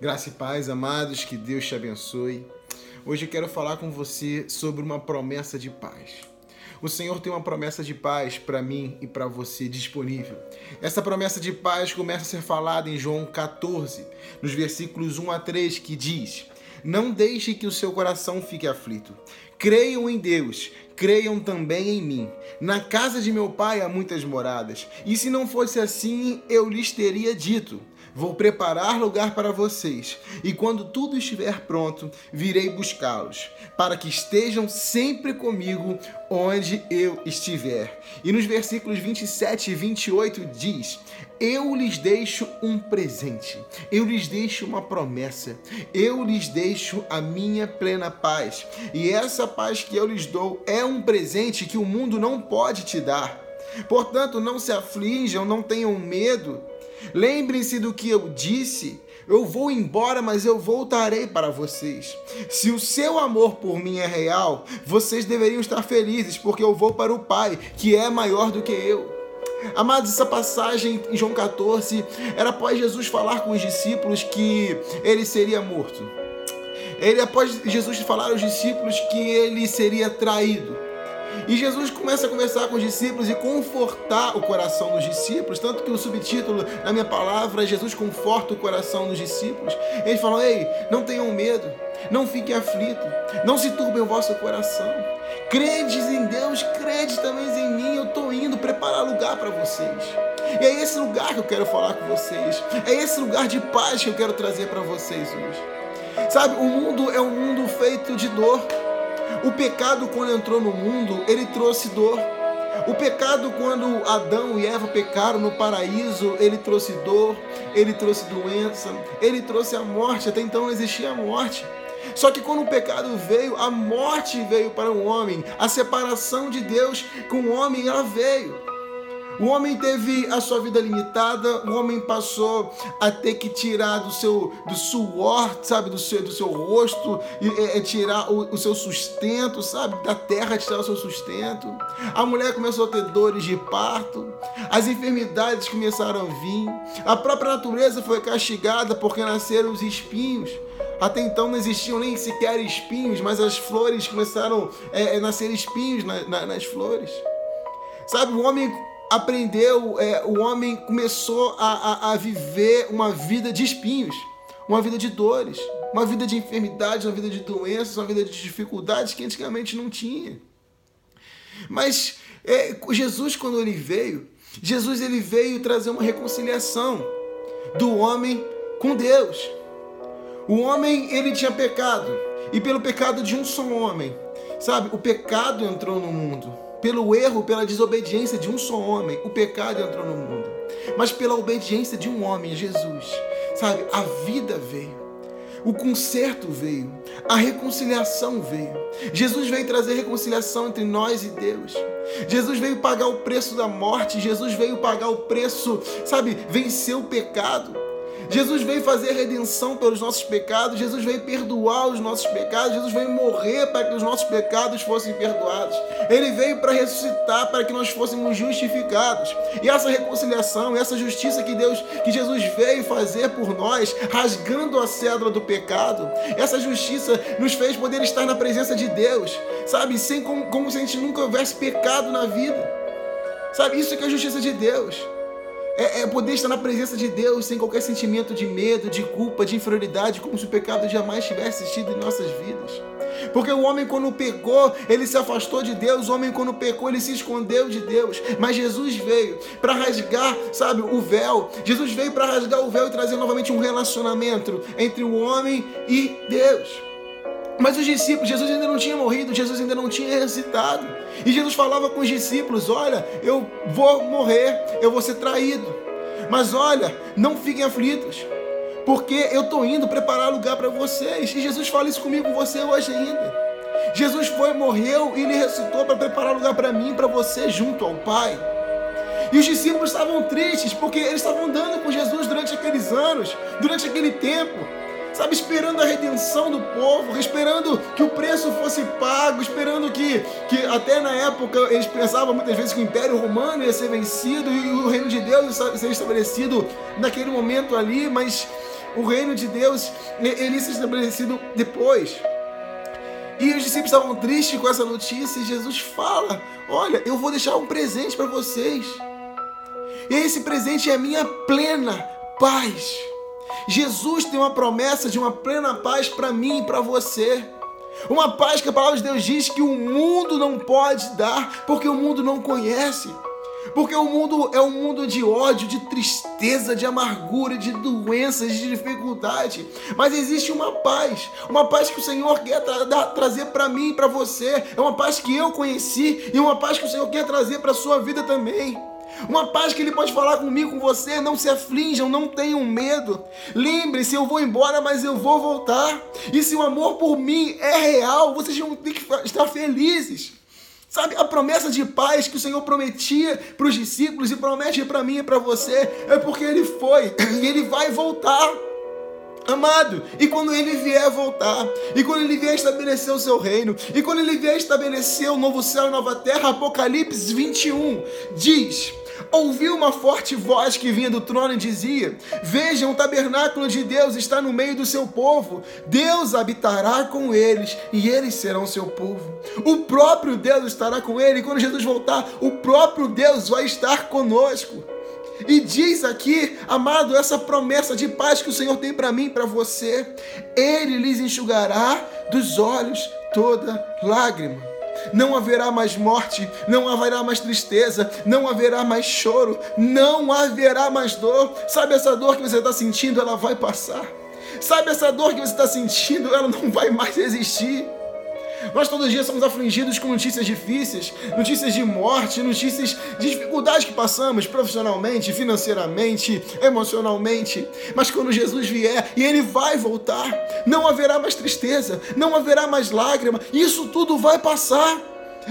Graça e paz, amados, que Deus te abençoe. Hoje eu quero falar com você sobre uma promessa de paz. O Senhor tem uma promessa de paz para mim e para você disponível. Essa promessa de paz começa a ser falada em João 14, nos versículos 1 a 3, que diz: Não deixe que o seu coração fique aflito. Creiam em Deus, creiam também em mim. Na casa de meu pai há muitas moradas, e se não fosse assim, eu lhes teria dito Vou preparar lugar para vocês, e quando tudo estiver pronto, virei buscá-los, para que estejam sempre comigo onde eu estiver. E nos versículos 27 e 28 diz: Eu lhes deixo um presente, eu lhes deixo uma promessa, eu lhes deixo a minha plena paz. E essa paz que eu lhes dou é um presente que o mundo não pode te dar. Portanto, não se aflijam, não tenham medo. Lembrem-se do que eu disse. Eu vou embora, mas eu voltarei para vocês. Se o seu amor por mim é real, vocês deveriam estar felizes, porque eu vou para o Pai, que é maior do que eu. Amados, essa passagem em João 14 era após Jesus falar com os discípulos que ele seria morto. Ele após Jesus falar aos discípulos que ele seria traído. E Jesus começa a conversar com os discípulos e confortar o coração dos discípulos, tanto que o subtítulo na minha palavra é Jesus conforta o coração dos discípulos. Eles falam: Ei, não tenham medo, não fiquem aflitos, não se turbe o vosso coração. Credes em Deus, credes também em mim. Eu estou indo preparar lugar para vocês. E é esse lugar que eu quero falar com vocês. É esse lugar de paz que eu quero trazer para vocês hoje. Sabe, o mundo é um mundo feito de dor. O pecado, quando entrou no mundo, ele trouxe dor. O pecado, quando Adão e Eva pecaram no paraíso, ele trouxe dor, ele trouxe doença, ele trouxe a morte. Até então não existia a morte. Só que quando o pecado veio, a morte veio para o homem, a separação de Deus com o homem, ela veio. O homem teve a sua vida limitada, o homem passou a ter que tirar do seu do suor, sabe, do seu, do seu rosto, e, é, tirar o, o, seu sustento, sabe, da terra tirar o seu sustento. A mulher começou a ter dores de parto, as enfermidades começaram a vir, a própria natureza foi castigada porque nasceram os espinhos. Até então não existiam nem sequer espinhos, mas as flores começaram é, a nascer espinhos na, na, nas flores. Sabe, o homem aprendeu, é, o homem começou a, a, a viver uma vida de espinhos, uma vida de dores, uma vida de enfermidades, uma vida de doenças, uma vida de dificuldades que antigamente não tinha. Mas é, Jesus, quando ele veio, Jesus ele veio trazer uma reconciliação do homem com Deus. O homem ele tinha pecado e pelo pecado de um só homem, sabe? O pecado entrou no mundo. Pelo erro, pela desobediência de um só homem, o pecado entrou no mundo. Mas pela obediência de um homem, Jesus, sabe, a vida veio. O conserto veio, a reconciliação veio. Jesus veio trazer reconciliação entre nós e Deus. Jesus veio pagar o preço da morte, Jesus veio pagar o preço, sabe, vencer o pecado. Jesus veio fazer redenção pelos nossos pecados, Jesus veio perdoar os nossos pecados, Jesus veio morrer para que os nossos pecados fossem perdoados. Ele veio para ressuscitar para que nós fôssemos justificados. E essa reconciliação, essa justiça que Deus, que Jesus veio fazer por nós, rasgando a cédula do pecado, essa justiça nos fez poder estar na presença de Deus, sabe? Sem como, como se a gente nunca houvesse pecado na vida. Sabe, isso que é a justiça de Deus é, é, poder estar na presença de Deus sem qualquer sentimento de medo, de culpa, de inferioridade, como se o pecado jamais tivesse existido em nossas vidas. Porque o homem, quando pecou, ele se afastou de Deus. O homem, quando pecou, ele se escondeu de Deus. Mas Jesus veio para rasgar, sabe, o véu. Jesus veio para rasgar o véu e trazer novamente um relacionamento entre o homem e Deus. Mas os discípulos, Jesus ainda não tinha morrido, Jesus ainda não tinha ressuscitado. E Jesus falava com os discípulos: Olha, eu vou morrer, eu vou ser traído. Mas olha, não fiquem aflitos, porque eu estou indo preparar lugar para vocês. E Jesus fala isso comigo, com você hoje ainda. Jesus foi, morreu e ele ressuscitou para preparar lugar para mim, para você, junto ao Pai. E os discípulos estavam tristes porque eles estavam andando com Jesus durante aqueles anos, durante aquele tempo sabe, esperando a redenção do povo, esperando que o preço fosse pago, esperando que, que até na época eles pensavam muitas vezes que o Império Romano ia ser vencido e o reino de Deus ia ser estabelecido naquele momento ali, mas o reino de Deus ele se estabelecido depois. E os discípulos estavam tristes com essa notícia e Jesus fala: Olha, eu vou deixar um presente para vocês. E esse presente é a minha plena paz. Jesus tem uma promessa de uma plena paz para mim e para você. Uma paz que a palavra de Deus diz que o mundo não pode dar, porque o mundo não conhece. Porque o mundo é um mundo de ódio, de tristeza, de amargura, de doenças, de dificuldade. Mas existe uma paz, uma paz que o Senhor quer tra trazer para mim e para você. É uma paz que eu conheci e uma paz que o Senhor quer trazer para sua vida também. Uma paz que Ele pode falar comigo, com você. Não se aflinjam, não tenham medo. Lembre-se, eu vou embora, mas eu vou voltar. E se o amor por mim é real, vocês vão ter que estar felizes. Sabe, a promessa de paz que o Senhor prometia para os discípulos e promete para mim e para você é porque Ele foi e Ele vai voltar. Amado, e quando ele vier voltar, e quando ele vier estabelecer o seu reino, e quando ele vier estabelecer o novo céu e nova terra, Apocalipse 21 diz: ouviu uma forte voz que vinha do trono e dizia: Vejam, o tabernáculo de Deus está no meio do seu povo. Deus habitará com eles e eles serão seu povo. O próprio Deus estará com ele. E quando Jesus voltar, o próprio Deus vai estar conosco. E diz aqui, amado, essa promessa de paz que o Senhor tem para mim para você: Ele lhes enxugará dos olhos toda lágrima não haverá mais morte, não haverá mais tristeza, não haverá mais choro, não haverá mais dor. Sabe essa dor que você está sentindo? Ela vai passar. Sabe essa dor que você está sentindo? Ela não vai mais existir. Nós todos os dias somos afligidos com notícias difíceis, notícias de morte, notícias de dificuldades que passamos profissionalmente, financeiramente, emocionalmente. Mas quando Jesus vier e ele vai voltar, não haverá mais tristeza, não haverá mais lágrima, isso tudo vai passar.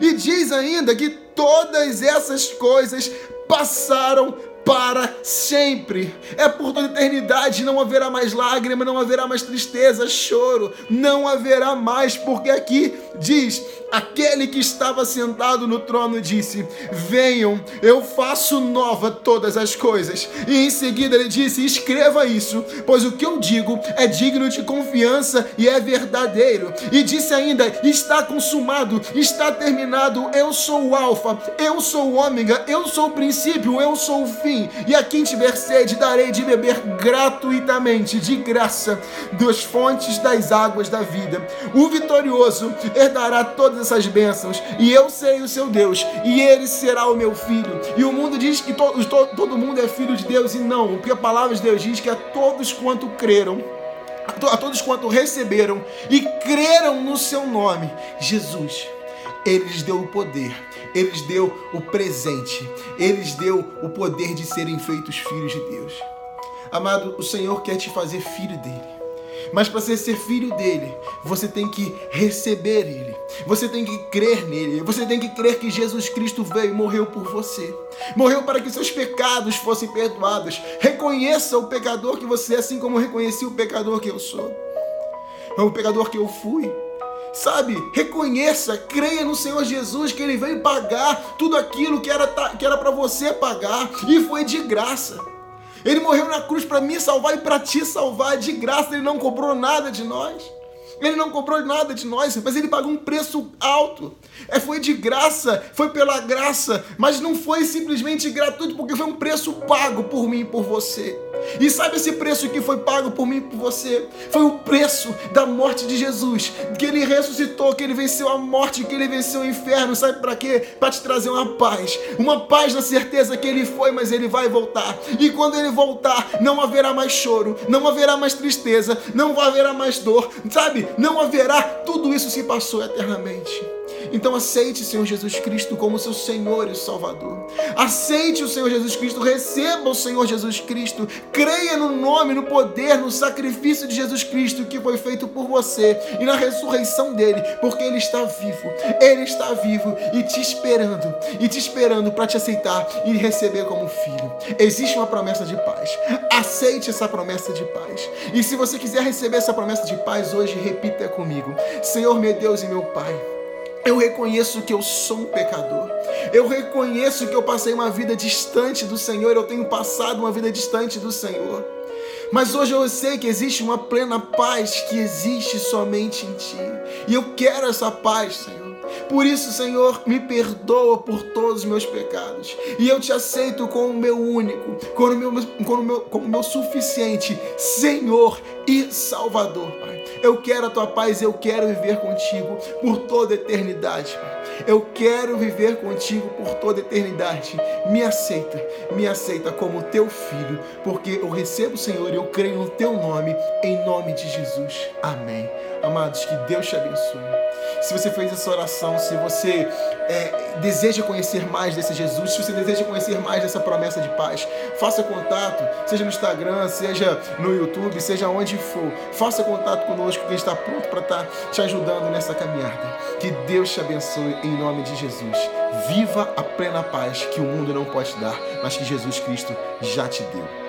E diz ainda que todas essas coisas passaram para sempre. É por toda eternidade. Não haverá mais lágrima, não haverá mais tristeza, choro. Não haverá mais, porque aqui diz: aquele que estava sentado no trono disse: Venham, eu faço nova todas as coisas. E em seguida ele disse: Escreva isso, pois o que eu digo é digno de confiança e é verdadeiro. E disse ainda: Está consumado, está terminado. Eu sou o Alfa, eu sou o Ômega, eu sou o princípio, eu sou o fim mim, e a quem tiver sede darei de beber gratuitamente, de graça, das fontes das águas da vida. O vitorioso herdará todas essas bênçãos, e eu serei o seu Deus, e ele será o meu filho. E o mundo diz que to, to, todo mundo é filho de Deus, e não, porque a palavra de Deus diz que a todos quanto creram, a todos quanto receberam e creram no seu nome, Jesus ele lhes deu o poder, ele lhes deu o presente, ele lhes deu o poder de serem feitos filhos de Deus. Amado, o Senhor quer te fazer filho dele. Mas para você ser filho dele, você tem que receber ele. Você tem que crer nele. Você tem que crer que Jesus Cristo veio e morreu por você. Morreu para que seus pecados fossem perdoados. Reconheça o pecador que você é, assim como reconheci o pecador que eu sou. O pecador que eu fui. Sabe? Reconheça, creia no Senhor Jesus que ele veio pagar tudo aquilo que era que era para você pagar e foi de graça. Ele morreu na cruz para me salvar e para te salvar de graça, ele não cobrou nada de nós. Ele não cobrou nada de nós, mas ele pagou um preço alto. É, foi de graça, foi pela graça, mas não foi simplesmente gratuito, porque foi um preço pago por mim e por você. E sabe esse preço que foi pago por mim e por você? Foi o preço da morte de Jesus, que ele ressuscitou, que ele venceu a morte, que ele venceu o inferno. Sabe para quê? Para te trazer uma paz. Uma paz na certeza que ele foi, mas ele vai voltar. E quando ele voltar, não haverá mais choro, não haverá mais tristeza, não haverá mais dor, sabe? Não haverá, tudo isso se passou eternamente. Então aceite o Senhor Jesus Cristo como seu Senhor e Salvador. Aceite o Senhor Jesus Cristo, receba o Senhor Jesus Cristo, creia no nome, no poder, no sacrifício de Jesus Cristo que foi feito por você e na ressurreição dele, porque ele está vivo. Ele está vivo e te esperando, e te esperando para te aceitar e receber como filho. Existe uma promessa de paz. Aceite essa promessa de paz. E se você quiser receber essa promessa de paz hoje, repita comigo: Senhor, meu Deus e meu Pai. Eu reconheço que eu sou um pecador. Eu reconheço que eu passei uma vida distante do Senhor. Eu tenho passado uma vida distante do Senhor. Mas hoje eu sei que existe uma plena paz que existe somente em Ti. E eu quero essa paz, Senhor. Por isso, Senhor, me perdoa por todos os meus pecados. E eu te aceito como meu único, como meu, como meu, como meu suficiente Senhor e Salvador, Pai. Eu quero a tua paz, eu quero viver contigo por toda a eternidade, Pai. Eu quero viver contigo por toda a eternidade. Me aceita, me aceita como teu filho, porque eu recebo, Senhor, e eu creio no teu nome, em nome de Jesus. Amém. Amados, que Deus te abençoe se você fez essa oração, se você é, deseja conhecer mais desse Jesus, se você deseja conhecer mais dessa promessa de paz, faça contato, seja no Instagram, seja no YouTube, seja onde for. Faça contato conosco, que está pronto para estar tá te ajudando nessa caminhada. Que Deus te abençoe em nome de Jesus. Viva a plena paz que o mundo não pode dar, mas que Jesus Cristo já te deu.